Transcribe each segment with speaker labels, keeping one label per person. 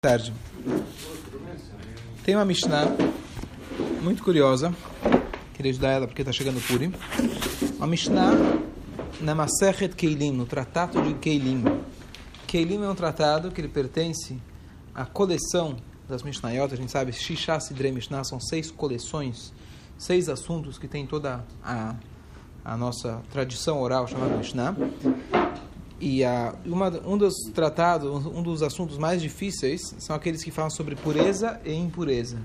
Speaker 1: tarde. Tem uma Mishnah muito curiosa. Queria ajudar ela porque está chegando o Purim. Uma Mishnah na Masechet Keilim, no Tratado de Keilim. Keilim é um tratado que ele pertence à coleção das Mishnayot. A gente sabe, Shisha Sidrei Mishnah são seis coleções, seis assuntos que tem toda a, a nossa tradição oral chamada Mishnah. E a, uma, um dos tratados, um dos assuntos mais difíceis são aqueles que falam sobre pureza e impureza.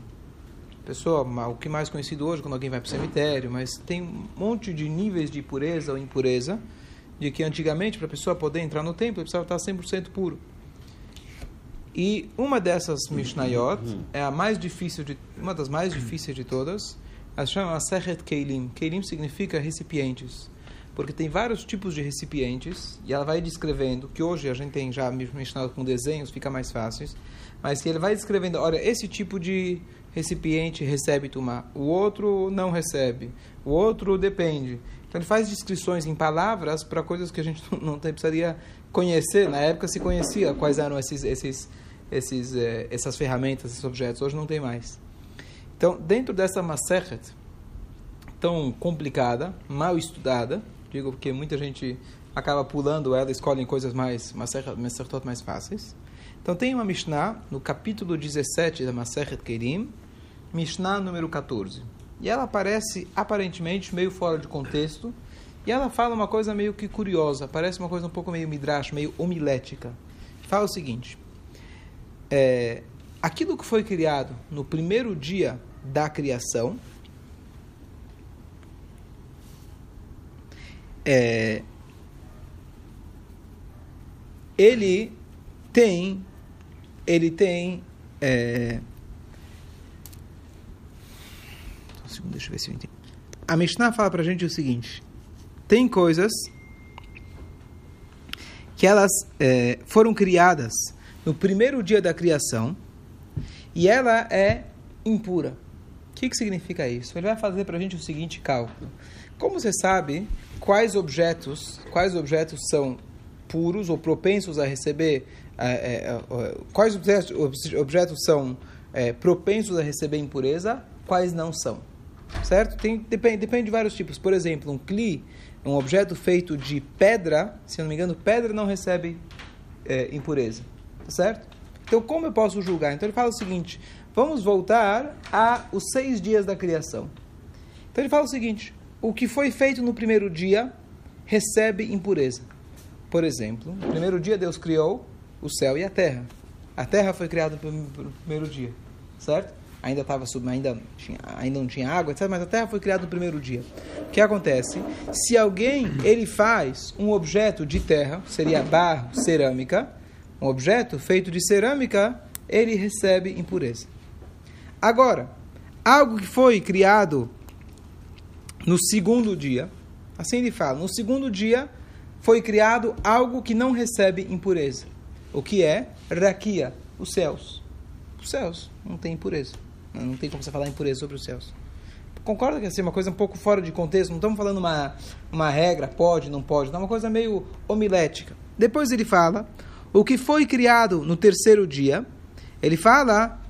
Speaker 1: Pessoa, o que mais conhecido hoje quando alguém vai para o cemitério, mas tem um monte de níveis de pureza ou impureza, de que antigamente para a pessoa poder entrar no templo precisava estar 100% puro. E uma dessas Mishnayot é a mais difícil de, uma das mais difíceis de todas, ela chama Sechet Keilim. Keilim significa recipientes porque tem vários tipos de recipientes e ela vai descrevendo que hoje a gente tem já mencionado com desenhos fica mais fáceis mas que ele vai descrevendo olha esse tipo de recipiente recebe tumá o outro não recebe o outro depende. Então ele faz descrições em palavras para coisas que a gente não precisaria conhecer. Na época se conhecia quais eram esses esses esses eh, essas ferramentas esses objetos hoje não tem mais. Então dentro dessa masechet tão complicada mal estudada digo porque muita gente acaba pulando ela, escolhem coisas mais, Masertot mais fáceis. Então tem uma Mishnah no capítulo 17 da Maseret Kerim, Mishnah número 14. E ela aparece aparentemente meio fora de contexto, e ela fala uma coisa meio que curiosa, parece uma coisa um pouco meio midrash, meio homilética. Fala o seguinte: é, aquilo que foi criado no primeiro dia da criação, é, ele tem, ele tem, é, um segundo, deixa eu ver se eu entendi. A Mishnah fala para a gente o seguinte: tem coisas que elas é, foram criadas no primeiro dia da criação e ela é impura. O que, que significa isso? Ele vai fazer para a gente o seguinte cálculo. Como você sabe quais objetos, quais objetos são puros ou propensos a receber, é, é, quais objetos são é, propensos a receber impureza, quais não são, certo? Tem, depende, depende de vários tipos. Por exemplo, um cli, um objeto feito de pedra, se não me engano, pedra não recebe é, impureza, certo? Então, como eu posso julgar? Então, ele fala o seguinte: vamos voltar a os seis dias da criação. Então, ele fala o seguinte: o que foi feito no primeiro dia recebe impureza. Por exemplo, no primeiro dia Deus criou o céu e a terra. A terra foi criada no primeiro dia, certo? Ainda estava ainda tinha, ainda não tinha água, etc. Mas a terra foi criada no primeiro dia. O que acontece? Se alguém ele faz um objeto de terra, seria barro, cerâmica, um objeto feito de cerâmica, ele recebe impureza. Agora, algo que foi criado no segundo dia, assim ele fala, no segundo dia foi criado algo que não recebe impureza. O que é? Rakia, os céus. Os céus não tem impureza. Não tem como você falar impureza sobre os céus. Concorda que é assim, uma coisa um pouco fora de contexto? Não estamos falando uma, uma regra, pode, não pode. Não, é uma coisa meio homilética. Depois ele fala, o que foi criado no terceiro dia, ele fala,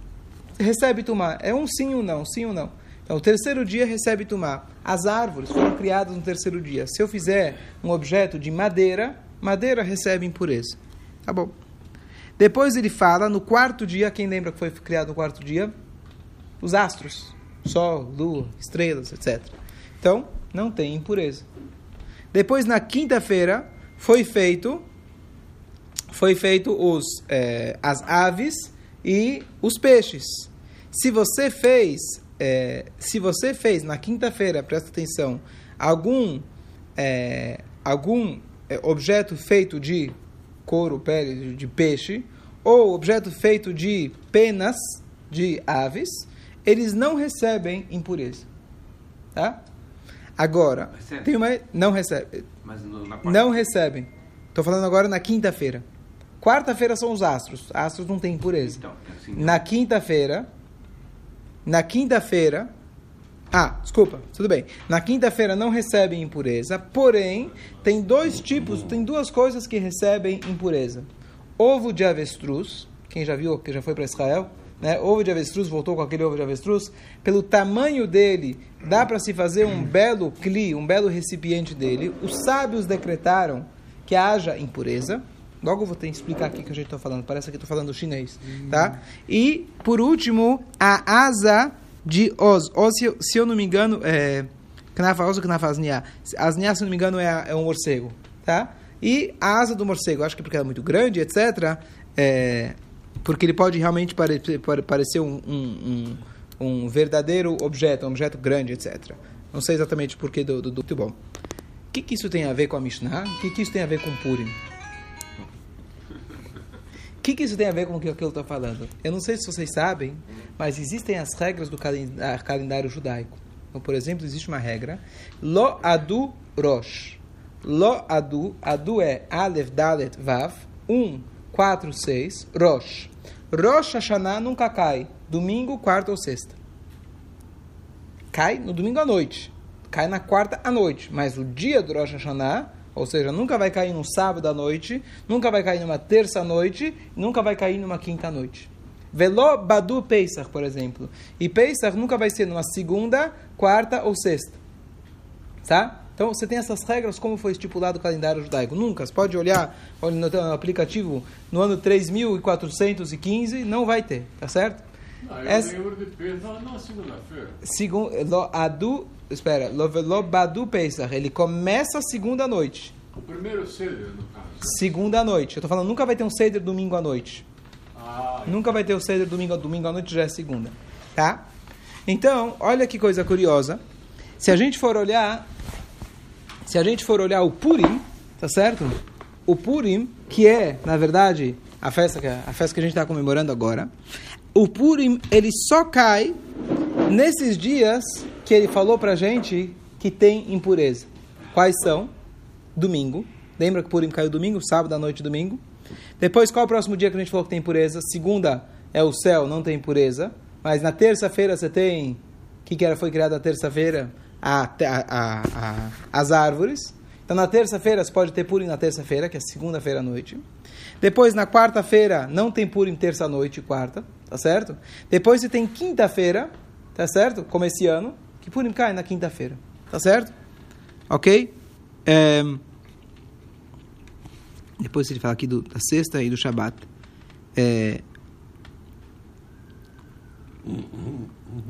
Speaker 1: recebe tomar. É um sim ou não, sim ou não. Então, o terceiro dia recebe tumá. As árvores foram criadas no terceiro dia. Se eu fizer um objeto de madeira, madeira recebe impureza. Tá bom. Depois ele fala, no quarto dia, quem lembra que foi criado no quarto dia? Os astros. Sol, lua, estrelas, etc. Então, não tem impureza. Depois, na quinta-feira, foi feito foi feito os, é, as aves e os peixes. Se você fez é, se você fez na quinta-feira, presta atenção, algum, é, algum é, objeto feito de couro, pele de peixe, ou objeto feito de penas de aves, eles não recebem impureza. Tá? Agora, recebe. tem uma, não recebe. não recebem. Estou falando agora na quinta-feira. Quarta-feira são os astros. Astros não têm impureza. Então, assim, na quinta-feira na quinta-feira. Ah, desculpa, tudo bem. Na quinta-feira não recebem impureza, porém, tem dois tipos, tem duas coisas que recebem impureza: ovo de avestruz, quem já viu, que já foi para Israel, né? ovo de avestruz, voltou com aquele ovo de avestruz, pelo tamanho dele, dá para se fazer um belo cli, um belo recipiente dele. Os sábios decretaram que haja impureza. Logo vou ter que explicar aqui que a gente está falando. Parece que estou falando chinês, tá? E, por último, a asa de Oz. Oz, se, se eu não me engano, é... Knafa Oz ou Knafa Asnia? Se não me engano, é, é um morcego, tá? E a asa do morcego, acho que porque ela é muito grande, etc., é, porque ele pode realmente pare, parecer um, um, um, um, verdadeiro objeto, um objeto grande, etc. Não sei exatamente porquê do, do, do muito bom. O que, que isso tem a ver com a Mishnah? O que, que isso tem a ver com Purim? O que, que isso tem a ver com o que eu estou falando? Eu não sei se vocês sabem, mas existem as regras do calendário judaico. Então, por exemplo, existe uma regra: Lo adu rosh. Lo adu, adu é Aleph, Dalet, Vav, 1, 4, 6, Rosh. Rosh Hashanah nunca cai. Domingo, quarta ou sexta. Cai no domingo à noite. Cai na quarta à noite. Mas o dia do Rosh Hashanah, ou seja, nunca vai cair no sábado à noite, nunca vai cair numa terça à noite, nunca vai cair numa quinta à noite. Velo Badu Pesach, por exemplo. E Pesach nunca vai ser numa segunda, quarta ou sexta. Tá? Então você tem essas regras como foi estipulado o calendário judaico. Nunca, você pode olhar no aplicativo no ano 3415, não vai ter, tá certo?
Speaker 2: Não, eu Essa, lembro de Pesach na segunda-feira.
Speaker 1: Segundo, adu, espera, lo badu Pesach, ele começa a segunda noite.
Speaker 2: O primeiro ceder, no caso.
Speaker 1: Segunda noite. Eu estou falando, nunca vai ter um ceder domingo à noite.
Speaker 2: Ah,
Speaker 1: nunca vai ter o ceder domingo, domingo à noite, já é segunda. Tá? Então, olha que coisa curiosa. Se a gente for olhar se a gente for olhar o Purim, tá certo? O Purim, que é, na verdade, a festa que, a festa que a gente está comemorando agora, o Purim, ele só cai nesses dias que ele falou pra gente que tem impureza. Quais são? Domingo. Lembra que o Purim caiu domingo? Sábado à noite, domingo. Depois, qual é o próximo dia que a gente falou que tem impureza? Segunda é o céu, não tem impureza. Mas na terça-feira você tem. O que, que era, foi criado na terça-feira? a, a, a, as árvores. Então, na terça-feira, você pode ter Purim na terça-feira, que é segunda-feira à noite. Depois, na quarta-feira, não tem Purim terça-noite e quarta, tá certo? Depois, você tem quinta-feira, tá certo? Como esse ano, que Purim cai na quinta-feira, tá certo? Ok? É... Depois, ele fala aqui do, da sexta e do Shabat. É...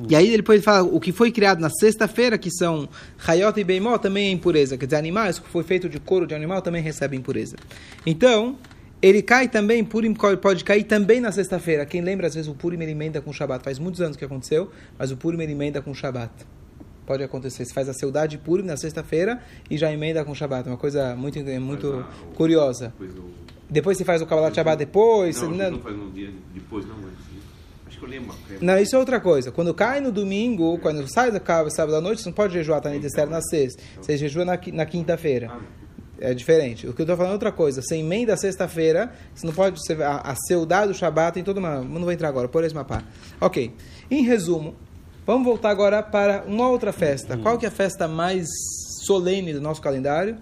Speaker 1: E aí depois ele fala o que foi criado na sexta-feira, que são Hayot e Beimó, também é impureza. Quer dizer, animais que foi feito de couro de animal também recebe impureza. Então, ele cai também, Purim pode cair também na sexta-feira. Quem lembra, às vezes, o Purim ele emenda com o Shabat. Faz muitos anos que aconteceu, mas o Purim ele emenda com o Shabat. Pode acontecer. Você faz a saudade de Purim na sexta-feira e já emenda com o Shabat. Uma coisa muito, muito curiosa. Depois você faz o Kabbalah Shabbat depois.
Speaker 3: Não, não, não faz no dia depois, não, mas
Speaker 1: não, isso é outra coisa. Quando cai no domingo, quando sai da cava sábado à noite, você não pode jejuar Tanit Esther na sexta. Você jejua na, na quinta-feira. É diferente. O que eu estou falando é outra coisa. Você emenda sexta-feira, você não pode. Você, a, a seudá do Shabat tem toda uma. Não vou entrar agora, por esse mapa. Ok. Em resumo, vamos voltar agora para uma outra festa. Qual que é a festa mais solene do nosso calendário?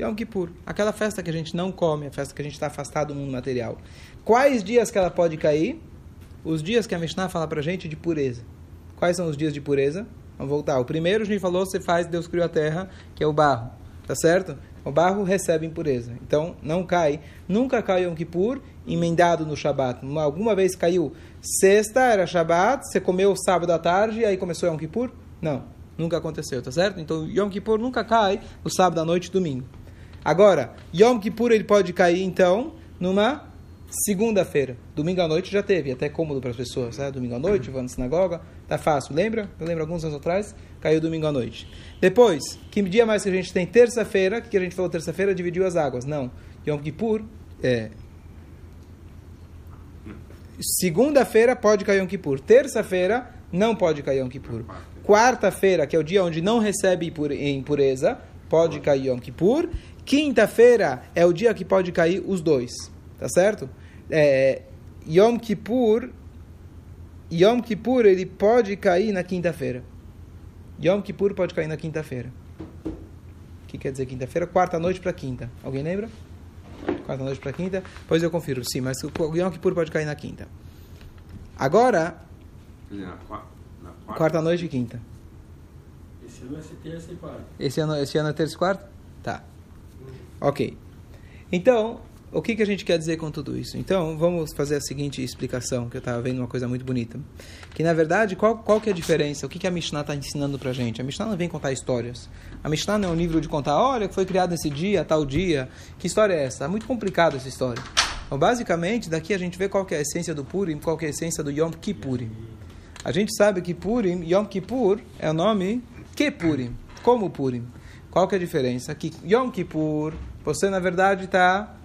Speaker 1: Yom Kippur. Aquela festa que a gente não come, a festa que a gente está afastado do mundo material. Quais dias que ela pode cair? os dias que a Mishnah fala pra gente de pureza. Quais são os dias de pureza? Vamos voltar. O primeiro a gente falou, você faz, Deus criou a terra, que é o barro. Tá certo? O barro recebe impureza. Então, não cai. Nunca cai Yom Kippur emendado no Shabat. Alguma vez caiu sexta, era Shabat, você comeu sábado à tarde e aí começou Yom Kippur? Não. Nunca aconteceu, tá certo? Então, Yom Kippur nunca cai no sábado à noite domingo. Agora, Yom Kippur ele pode cair, então, numa Segunda-feira, domingo à noite já teve, até cômodo para as pessoas, né? domingo à noite, vou na sinagoga, tá fácil, lembra? Eu lembro alguns anos atrás, caiu domingo à noite. Depois, que dia mais que a gente tem? Terça-feira, que a gente falou terça-feira, dividiu as águas. Não, Yom Kippur, é... Segunda-feira pode cair Yom Kippur, terça-feira não pode cair Yom Kippur. Quarta-feira, que é o dia onde não recebe impureza, pode cair Yom Kippur. Quinta-feira é o dia que pode cair os dois. Tá certo? É, Yom Kippur, Yom Kippur ele pode cair na quinta-feira. Yom Kippur pode cair na quinta-feira. O que quer dizer quinta-feira? Quarta noite para quinta. Alguém lembra? quarta noite para quinta, depois eu confiro, sim, mas o Yom Kippur pode cair na quinta. Agora,
Speaker 3: na na quarta,
Speaker 1: quarta noite e quinta.
Speaker 4: Esse ano ser terça e quarta.
Speaker 1: Esse ano, esse ano é terça e quarta? Tá. Ok. Então, o que, que a gente quer dizer com tudo isso? Então, vamos fazer a seguinte explicação, que eu estava vendo uma coisa muito bonita. Que, na verdade, qual, qual que é a diferença? O que, que a Mishnah está ensinando pra gente? A Mishnah não vem contar histórias. A Mishnah não é um livro de contar, olha, foi criado nesse dia, tal dia. Que história é essa? É muito complicada essa história. Então, basicamente, daqui a gente vê qual que é a essência do Purim, qual que é a essência do Yom Kippurim. A gente sabe que Purim, Yom Kippur, é o nome que. Como Purim? Qual que é a diferença? Que Yom Kippur, você na verdade está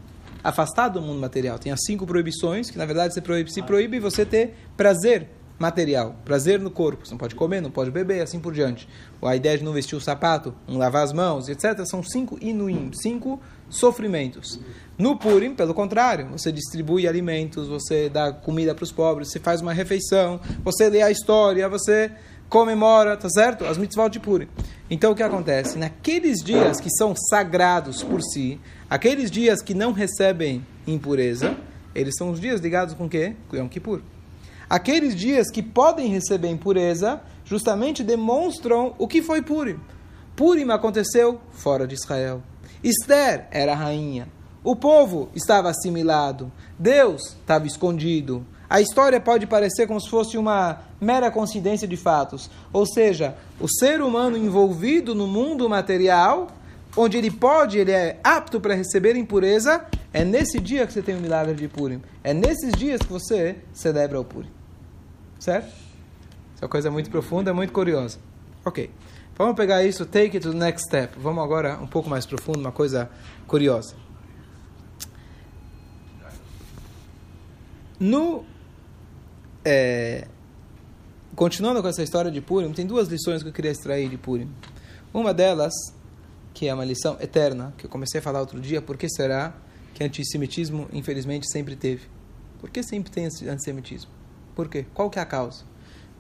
Speaker 1: afastado do mundo material. Tem as cinco proibições, que na verdade se proíbe, se proíbe você ter prazer material, prazer no corpo. Você não pode comer, não pode beber, assim por diante. Ou a ideia de não vestir o sapato, não lavar as mãos, etc. São cinco inuim, cinco sofrimentos. No Purim, pelo contrário, você distribui alimentos, você dá comida para os pobres, você faz uma refeição, você lê a história, você comemora, tá certo? As mitzvot de Purim. Então o que acontece? Naqueles dias que são sagrados por si, aqueles dias que não recebem impureza, eles são os dias ligados com o quê? Com Yom Kippur. Aqueles dias que podem receber impureza, justamente demonstram o que foi Purim. Purim aconteceu fora de Israel. Esther era rainha. O povo estava assimilado. Deus estava escondido. A história pode parecer como se fosse uma mera coincidência de fatos. Ou seja, o ser humano envolvido no mundo material, onde ele pode, ele é apto para receber impureza, é nesse dia que você tem o milagre de Purim. É nesses dias que você celebra o Purim. Certo? Isso é uma coisa muito profunda, muito curiosa. Ok. Vamos pegar isso, take it to the next step. Vamos agora um pouco mais profundo, uma coisa curiosa. No. É, continuando com essa história de Purim, tem duas lições que eu queria extrair de Purim. Uma delas, que é uma lição eterna, que eu comecei a falar outro dia, por que será que antissemitismo, infelizmente, sempre teve? Por que sempre tem antissemitismo? Por quê? Qual que é a causa?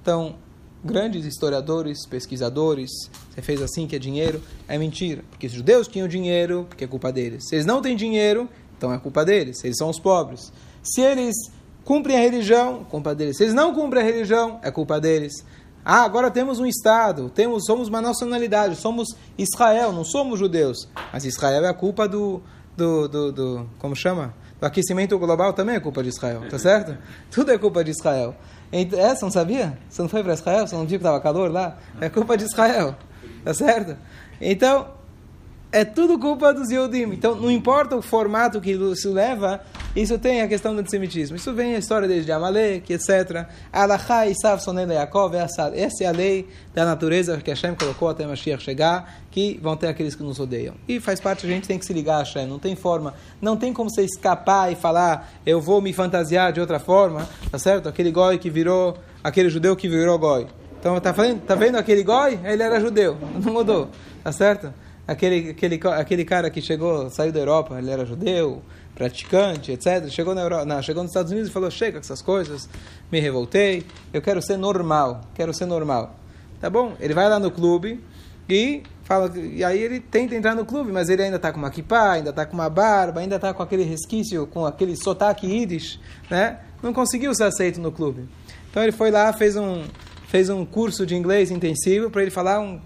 Speaker 1: Então, grandes historiadores, pesquisadores, você fez assim que é dinheiro, é mentira. Porque os judeus tinham dinheiro, porque é culpa deles. Se eles não têm dinheiro, então é culpa deles. Eles são os pobres. Se eles cumprem a religião, culpa deles. Se eles não cumprem a religião, é culpa deles. Ah, agora temos um Estado, temos, somos uma nacionalidade, somos Israel, não somos judeus. Mas Israel é a culpa do, do, do, do como chama? Do aquecimento global também é culpa de Israel, tá certo? Tudo é culpa de Israel. É, você não sabia? Você não foi para Israel? Você não viu que estava calor lá? É culpa de Israel, tá certo? Então, é tudo culpa dos Yehudim. Então, não importa o formato que isso leva, isso tem a questão do antissemitismo. Isso vem a história desde Amalek, etc. Alachá e essa é a lei da natureza que Hashem colocou até Mashiach chegar, que vão ter aqueles que nos odeiam. E faz parte, a gente tem que se ligar a Hashem, não tem forma, não tem como você escapar e falar, eu vou me fantasiar de outra forma, tá certo? Aquele goi que virou, aquele judeu que virou goi. Então, tá vendo, tá vendo aquele goi? Ele era judeu, não mudou, tá certo? Aquele, aquele, aquele cara que chegou, saiu da Europa, ele era judeu, praticante, etc. Chegou, na Europa, não, chegou nos Estados Unidos e falou: chega com essas coisas, me revoltei, eu quero ser normal, quero ser normal. Tá bom? Ele vai lá no clube e fala, e aí ele tenta entrar no clube, mas ele ainda está com uma kippah, ainda está com uma barba, ainda está com aquele resquício, com aquele sotaque yiddish, né? Não conseguiu ser aceito no clube. Então ele foi lá, fez um, fez um curso de inglês intensivo para ele falar um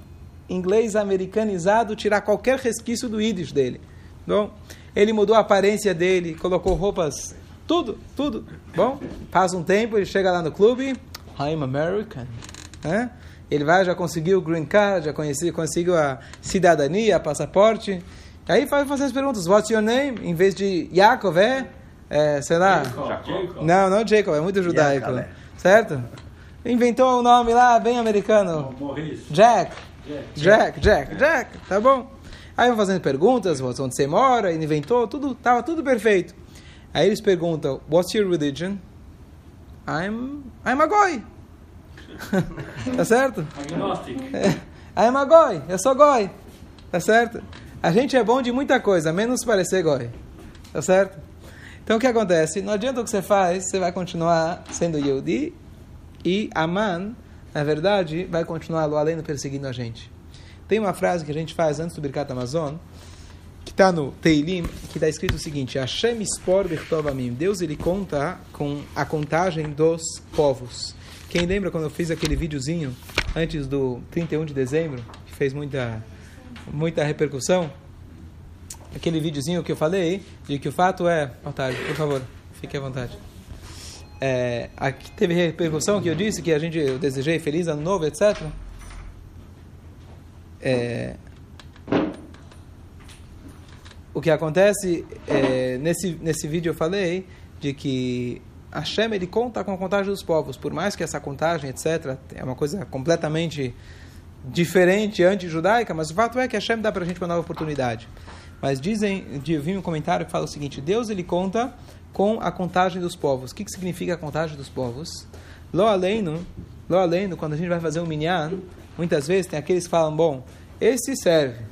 Speaker 1: inglês americanizado, tirar qualquer resquício do yiddish dele. Bom, ele mudou a aparência dele, colocou roupas, tudo, tudo. Bom, passa um tempo, ele chega lá no clube, I'm American. Né? Ele vai, já conseguiu o green card, já conheci, conseguiu a cidadania, passaporte. Aí fazer as perguntas, what's your name? Em vez de Yaakov, é, é sei lá.
Speaker 4: Jacob.
Speaker 1: Não, não Jacob, é muito judaico.
Speaker 5: Yaakov.
Speaker 1: Certo? Inventou um nome lá, bem americano.
Speaker 4: Morris.
Speaker 1: Jack.
Speaker 4: Jack.
Speaker 1: Jack, Jack, Jack, tá bom. Aí vão fazendo perguntas, onde você mora, ele inventou, tudo, tava tudo perfeito. Aí eles perguntam, what's your religion? I'm, I'm a goi. tá certo?
Speaker 4: Agnostic.
Speaker 1: I'm a goi, eu sou goi. Tá certo? A gente é bom de muita coisa, menos parecer goi. Tá certo? Então o que acontece? Não adianta o que você faz, você vai continuar sendo Yehudi e Aman, na verdade, vai continuar lá além perseguindo a gente. Tem uma frase que a gente faz antes do Birkat Amazon, que está no Teilim, que está escrito o seguinte: Hashem Spor Birtovamim. Deus ele conta com a contagem dos povos. Quem lembra quando eu fiz aquele videozinho antes do 31 de dezembro, que fez muita, muita repercussão? Aquele videozinho que eu falei, de que o fato é. Boa tarde, por favor, fique à vontade. É, aqui teve repercussão que eu disse que a gente eu desejei feliz ano novo, etc. É, o que acontece é, nesse nesse vídeo eu falei de que Hashem ele conta com a contagem dos povos, por mais que essa contagem, etc, é uma coisa completamente diferente, anti-judaica, mas o fato é que Hashem dá para a gente uma nova oportunidade. Mas dizem, eu vi um comentário que fala o seguinte: Deus ele conta com a contagem dos povos. O que, que significa a contagem dos povos? Lo aleino, lo quando a gente vai fazer um minyan, muitas vezes tem aqueles que falam: bom, esse serve,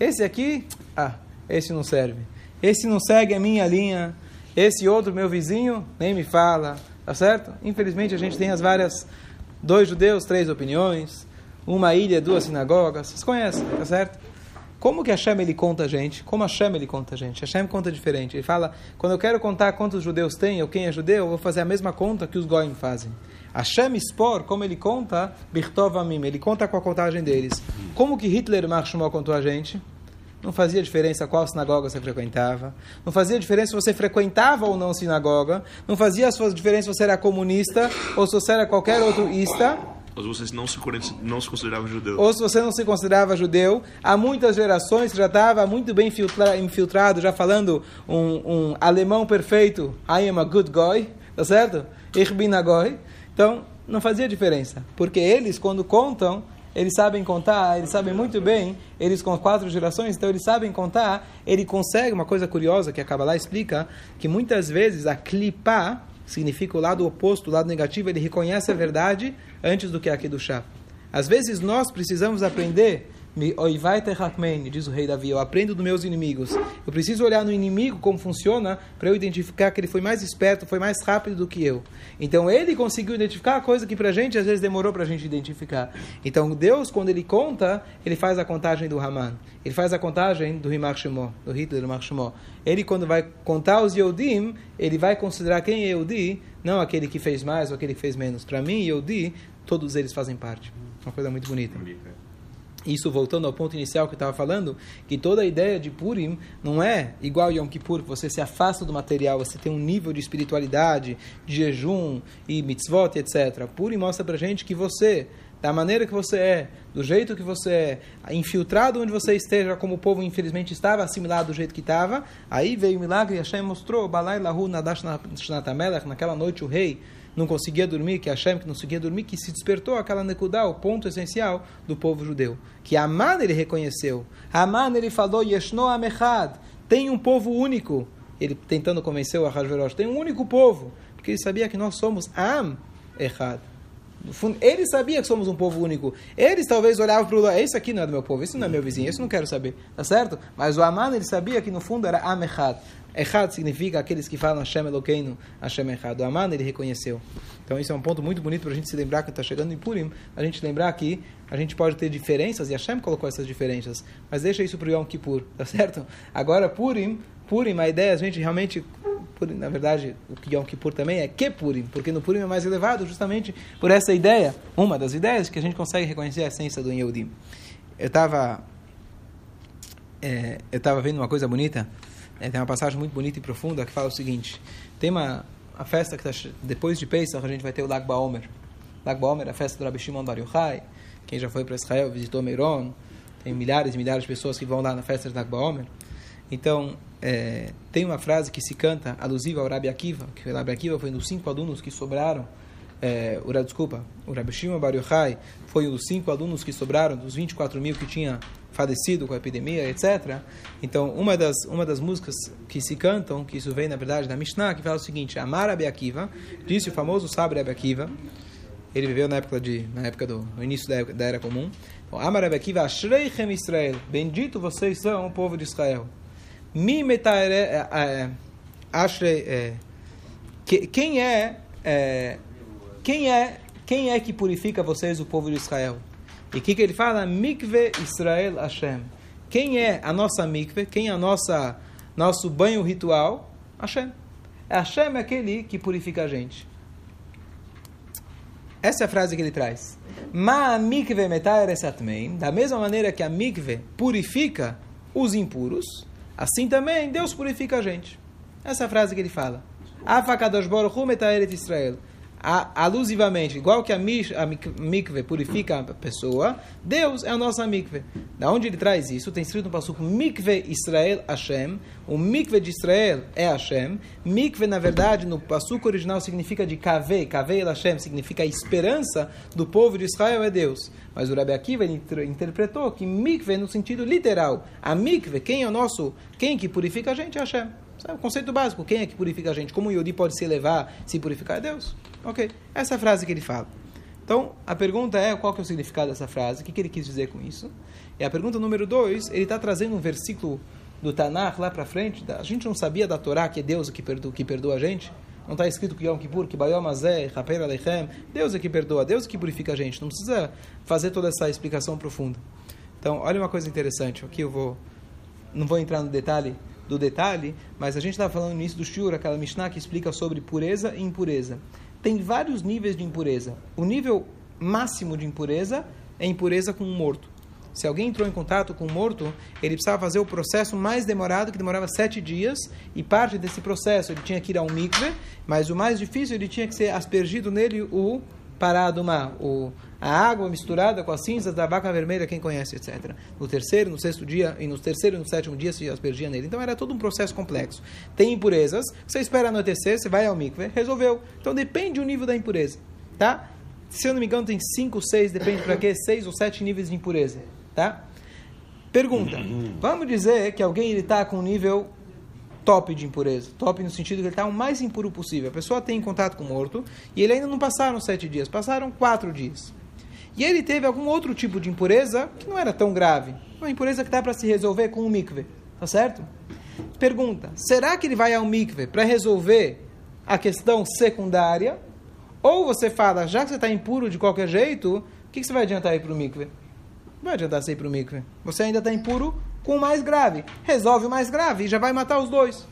Speaker 1: esse aqui, ah, esse não serve, esse não segue a minha linha, esse outro, meu vizinho, nem me fala, tá certo? Infelizmente a gente tem as várias, dois judeus, três opiniões, uma ilha, duas sinagogas, vocês conhecem, tá certo? Como que Hashem ele conta a gente? Como Hashem ele conta a gente? Hashem conta diferente. Ele fala, quando eu quero contar quantos judeus tem ou quem é judeu, eu vou fazer a mesma conta que os goim fazem. Hashem Spor, como ele conta, Birtov Amim, ele conta com a contagem deles. Como que Hitler Marshmallow contou a gente? Não fazia diferença qual sinagoga você frequentava. Não fazia diferença se você frequentava ou não sinagoga. Não fazia diferença se você era comunista ou se você era qualquer outro ista.
Speaker 5: Ou se você não se, não se considerava judeu.
Speaker 1: Ou se você não se considerava judeu. Há muitas gerações que já estava muito bem infiltra, infiltrado, já falando um, um, alemão perfeito. I am a good guy. Tá certo? Ich bin a. Então, não fazia diferença. Porque eles, quando contam, eles sabem contar, eles sabem muito bem, eles com quatro gerações, então eles sabem contar, ele consegue, uma coisa curiosa que a Kabbalah explica, que muitas vezes a clipá, significa o lado oposto, o lado negativo, ele reconhece a verdade antes do que aqui do chá. Às vezes nós precisamos aprender Oivai terrakmeni, diz o rei Davi, eu aprendo dos meus inimigos. Eu preciso olhar no inimigo como funciona para eu identificar que ele foi mais esperto, foi mais rápido do que eu. Então ele conseguiu identificar a coisa que para a gente às vezes demorou para a gente identificar. Então Deus, quando ele conta, ele faz a contagem do Haman. Ele faz a contagem do Himar Shemó, do Hitler Shemó. Ele, quando vai contar os Yehudim, ele vai considerar quem é Yehudi, não aquele que fez mais ou aquele que fez menos. Para mim, Yehudi, todos eles fazem parte. Uma coisa muito bonita. Isso voltando ao ponto inicial que eu estava falando, que toda a ideia de Purim não é igual Yom Kippur, que você se afasta do material, você tem um nível de espiritualidade, de jejum e mitzvot, etc. Purim mostra pra gente que você, da maneira que você é, do jeito que você é, infiltrado onde você esteja, como o povo infelizmente estava, assimilado do jeito que estava, aí veio o milagre e Hashem mostrou, Balai Lahu Nadash Natamelech, naquela noite o rei não conseguia dormir, que Hashem que não conseguia dormir, que se despertou aquela nekudá, o ponto essencial do povo judeu. Que Aman ele reconheceu. Aman ele falou, Yeshno Amechad, tem um povo único. Ele tentando convencer o Ahasverosh, tem um único povo. Porque ele sabia que nós somos Am Echad. Ele sabia que somos um povo único. Eles talvez olhavam para o lado, esse aqui não é do meu povo, esse não é meu vizinho, esse não quero saber, tá certo? Mas o Aman ele sabia que no fundo era Amechad. Echad significa aqueles que falam Hashem Elokeinu, Hashem Echad. O Aman ele reconheceu. Então isso é um ponto muito bonito para a gente se lembrar que está chegando em Purim, a gente lembrar que a gente pode ter diferenças, e Hashem colocou essas diferenças, mas deixa isso para o Yom Kippur, tá certo? Agora Purim, Purim, a ideia é a gente realmente Purim, na verdade, o Yom Kippur também é que Purim, porque no Purim é mais elevado justamente por essa ideia, uma das ideias que a gente consegue reconhecer a essência do Yehudim. Eu estava é, eu estava vendo uma coisa bonita é, tem uma passagem muito bonita e profunda que fala o seguinte: tem uma a festa que está depois de Pesach a gente vai ter o Lag Baomer. Lag Baomer é a festa do Rabi Shimon Bar Yochai. Quem já foi para Israel visitou Meron. Tem milhares e milhares de pessoas que vão lá na festa de Lag Baomer. Então, é, tem uma frase que se canta alusiva ao Rabi Akiva, que o Rabi Akiva foi um dos cinco alunos que sobraram é, o, desculpa, o Rabi Shimon Bar Yochai foi um dos cinco alunos que sobraram, dos 24 mil que tinha falecido com a epidemia, etc. Então, uma das, uma das músicas que se cantam, que isso vem, na verdade, da Mishnah, que fala o seguinte, Amar Abi Akiva, disse o famoso sábio Abi Akiva, ele viveu na época, de, na época do início da, da Era Comum. Então, Amar Abi Akiva, Ashreichem Israel, bendito vocês são o povo de Israel. Mi é, é, ashrei, é, quem é, é, quem é, quem é que purifica vocês, o povo de Israel? E o que, que ele fala? Mikve Israel Hashem. Quem é a nossa mikve? Quem é a nossa nosso banho ritual? Hashem. Hashem é aquele que purifica a gente. Essa é a frase que ele traz. Ma mikve metayresatmein. Da mesma maneira que a mikve purifica os impuros, assim também Deus purifica a gente. Essa é a frase que ele fala. Afakadosh Baruch Hu metayeret Israel alusivamente, igual que a, mish, a mikve purifica a pessoa, Deus é a nossa mikve. Da onde ele traz isso? Tem escrito no passuco Mikve Israel Hashem. O mikve de Israel é Hashem. Mikve, na verdade, no passuco original significa de kave. Kave El Hashem significa a esperança do povo de Israel é Deus. Mas o Rebbe Akiva interpretou que mikve no sentido literal. A mikve, quem é o nosso, quem que purifica a gente é Hashem. O conceito básico, quem é que purifica a gente? Como o Yodi pode se elevar, se purificar? É Deus. Ok, essa é a frase que ele fala. Então, a pergunta é, qual que é o significado dessa frase? O que, que ele quis dizer com isso? E a pergunta número dois, ele está trazendo um versículo do Tanakh lá para frente. A gente não sabia da Torá que é Deus que perdoa, que perdoa a gente? Não está escrito que Yom Kippur, que Bayom Azeh, Alechem, Deus é que perdoa, Deus é que purifica a gente. Não precisa fazer toda essa explicação profunda. Então, olha uma coisa interessante. Aqui eu vou, não vou entrar no detalhe do detalhe, mas a gente estava falando no início do Shur, aquela Mishnah que explica sobre pureza e impureza. Tem vários níveis de impureza. O nível máximo de impureza é impureza com um morto. Se alguém entrou em contato com um morto, ele precisava fazer o processo mais demorado, que demorava sete dias, e parte desse processo ele tinha que ir ao mikve, mas o mais difícil ele tinha que ser aspergido nele o parado mar, o a água misturada com as cinzas da vaca vermelha, quem conhece, etc. No terceiro, no sexto dia, e no terceiro e no sétimo dia se aspergia nele. Então era todo um processo complexo. Tem impurezas, você espera anoitecer, você vai ao mikve, resolveu. Então depende do nível da impureza, tá? Se eu não me engano, tem cinco, seis, depende para quê? Seis ou sete níveis de impureza, tá? Pergunta. Vamos dizer que alguém está com um nível top de impureza. Top no sentido que ele está o mais impuro possível. A pessoa tem contato com o morto e ele ainda não passaram sete dias, passaram quatro dias. E ele teve algum outro tipo de impureza que não era tão grave. Uma impureza que dá para se resolver com um mikve. Tá certo? Pergunta: será que ele vai ao mikve para resolver a questão secundária? Ou você fala, já que você está impuro de qualquer jeito, o que, que você vai adiantar ir para o mikve? Não vai adiantar você ir para o mikve. Você ainda está impuro com o mais grave. Resolve o mais grave e já vai matar os dois.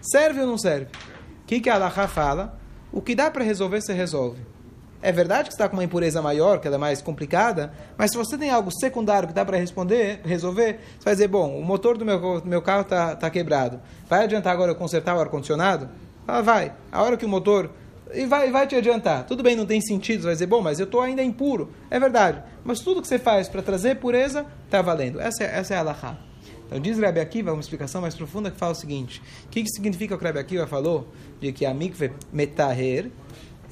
Speaker 1: Serve ou não serve? O que, que a Allah fala? O que dá para resolver, você resolve. É verdade que está com uma impureza maior, que ela é mais complicada, mas se você tem algo secundário que dá para responder, resolver, você vai dizer, bom, o motor do meu, do meu carro está tá quebrado. Vai adiantar agora eu consertar o ar-condicionado? Ah, vai. A hora que o motor... E vai, vai te adiantar. Tudo bem, não tem sentido. Você vai dizer, bom, mas eu estou ainda impuro. É verdade. Mas tudo que você faz para trazer pureza, está valendo. Essa é, essa é a Allahá. Então diz Rebbe Akiva, uma explicação mais profunda que fala o seguinte. O que, que significa o que Rebbe Akiva falou? De que a mikve metaher,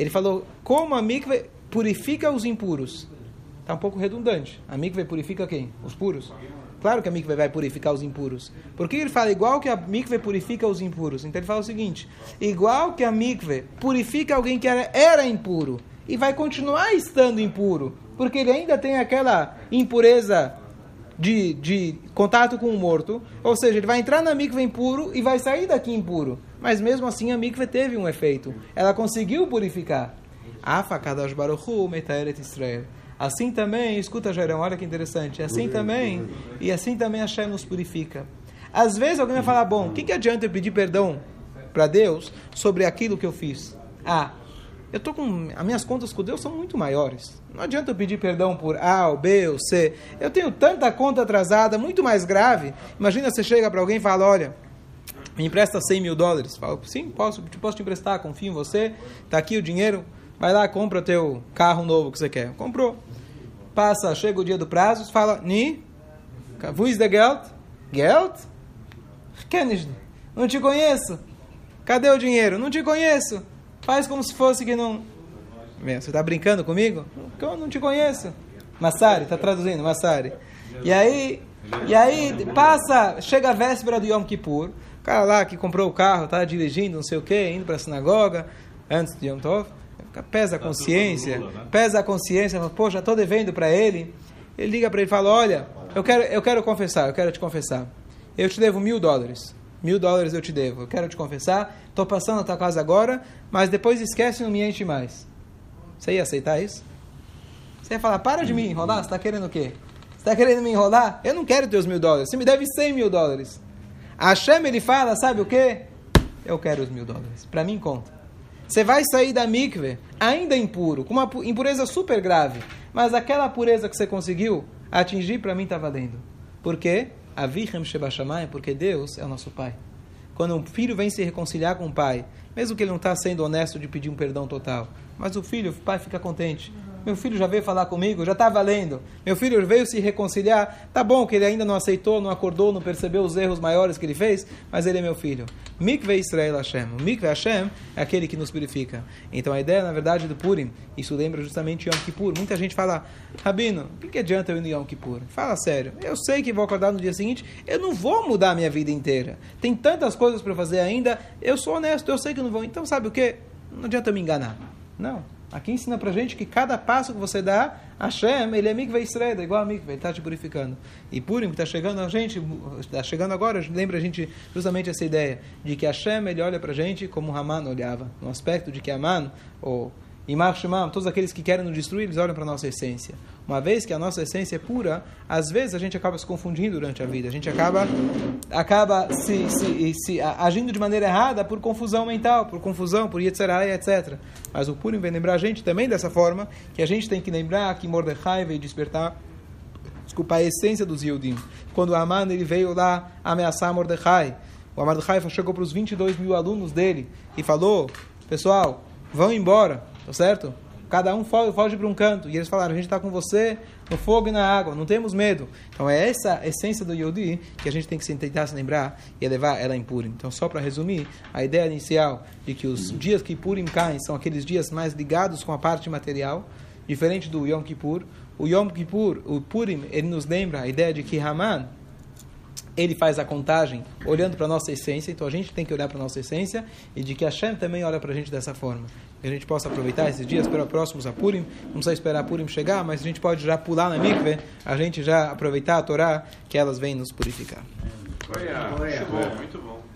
Speaker 1: ele falou como a mikve purifica os impuros. Está um pouco redundante. A mikve purifica quem? Os puros. Claro que a mikve vai purificar os impuros. Por que ele fala igual que a mikve purifica os impuros? Então ele fala o seguinte: igual que a mikve purifica alguém que era, era impuro e vai continuar estando impuro, porque ele ainda tem aquela impureza de, de contato com o morto, ou seja, ele vai entrar na mikve impuro e vai sair daqui impuro. Mas mesmo assim a mikve teve um efeito. Ela conseguiu purificar. Afakadosh Baruchu Metaeret Israel. Assim também, escuta Jairão, olha que interessante. Assim também, e assim também Hashem nos purifica. Às vezes alguém vai falar, bom, o que, que adianta eu pedir perdão para Deus sobre aquilo que eu fiz? Ah, eu tô com as minhas contas com Deus são muito maiores. Não adianta eu pedir perdão por A, ou B, ou C. Eu tenho tanta conta atrasada, muito mais grave. Imagina você chega para alguém e fala, olha, me empresta 100 mil dólares. Fala, sim, posso, posso te emprestar, confio em você. Tá aqui o dinheiro. Vai lá, compra o teu carro novo que você quer. Comprou. Passa, chega o dia do prazo, fala, Ni, wo ist der Geld? Geld? Não te conheço. Cadê o dinheiro? Não te conheço. Faz como se fosse que não. Você está brincando comigo? Eu não te conheço. Massari, está traduzindo, Massari. E aí, e aí passa, chega a véspera do Yom Kippur, o cara lá que comprou o carro, está dirigindo, não sei o que, indo para a sinagoga, antes de Yom Tov, pesa a consciência, pesa a consciência, fala, pô, já estou devendo para ele. Ele liga para ele e fala, olha, eu quero, eu quero confessar, eu quero te confessar. Eu te devo mil dólares. Mil dólares eu te devo. Eu quero te confessar. Estou passando na tua casa agora, mas depois esquece e não me enche mais. Você ia aceitar isso? Você ia falar, para de me enrolar, você está querendo o quê? está querendo me enrolar? Eu não quero teus mil dólares. Você me deve 100 mil dólares. Hashem, ele fala, sabe o quê? Eu quero os mil dólares. Para mim, conta. Você vai sair da mikve ainda impuro, com uma pu- impureza super grave. Mas aquela pureza que você conseguiu atingir, para mim está valendo. Por quê? Avichem Shebashamayim, porque Deus é o nosso Pai. Quando um filho vem se reconciliar com o pai, mesmo que ele não está sendo honesto de pedir um perdão total, mas o filho, o pai fica contente. Meu filho já veio falar comigo, já está valendo. Meu filho veio se reconciliar. Tá bom que ele ainda não aceitou, não acordou, não percebeu os erros maiores que ele fez, mas ele é meu filho. Mikve Israel Hashem. Mikve Hashem é aquele que nos purifica. Então a ideia, na verdade, do Purim, isso lembra justamente Yom Kippur. Muita gente fala, Rabino, o que, que adianta eu ir no Yom Kippur? Fala sério, eu sei que vou acordar no dia seguinte, eu não vou mudar a minha vida inteira. Tem tantas coisas para fazer ainda, eu sou honesto, eu sei que não vou. Então sabe o que? Não adianta eu me enganar. Não. Aqui ensina pra gente que cada passo que você dá, Hashem, ele é mikveh Israel, é igual a mikveh, ele está te purificando. E Purim, que está chegando a gente, está chegando agora, lembra a gente justamente essa ideia de que Hashem, ele olha pra gente como Haman olhava, no aspecto de que Haman, ou Imar Shemam, todos aqueles que querem nos destruir, eles olham para a nossa essência. Uma vez que a nossa essência é pura, às vezes a gente acaba se confundindo durante a vida. A gente acaba, acaba se, se, se agindo de maneira errada por confusão mental, por confusão, por etc, etc. Mas o Purim vem lembrar a gente também dessa forma, que a gente tem que lembrar que Mordecai veio despertar desculpa, a essência dos Yudim. Quando Aman ele veio lá ameaçar Mordecai, o Mordecai chegou para os 22 mil alunos dele e falou: Pessoal, vão embora, tá certo? Cada um foge, para um canto. E eles falaram: A gente está com você no fogo e na água, não temos medo. Então é essa essência do Yodi que a gente tem que tentar se lembrar e levar ela em Purim. Então, só para resumir, a ideia inicial de que os dias que Purim caem são aqueles dias mais ligados com a parte material, diferente do Yom Kippur. O Yom Kippur, o Purim, ele nos lembra a ideia de que Haman, ele faz a contagem olhando para a nossa essência, então a gente tem que olhar para a nossa essência e de que Hashem também olha para a gente dessa forma. Que a gente possa aproveitar esses dias para próximos a Purim, não precisa esperar Purim chegar, mas a gente pode já pular na mikve, a gente já aproveitar a Torá, que elas vêm nos purificar.
Speaker 3: Muito bom, muito bom.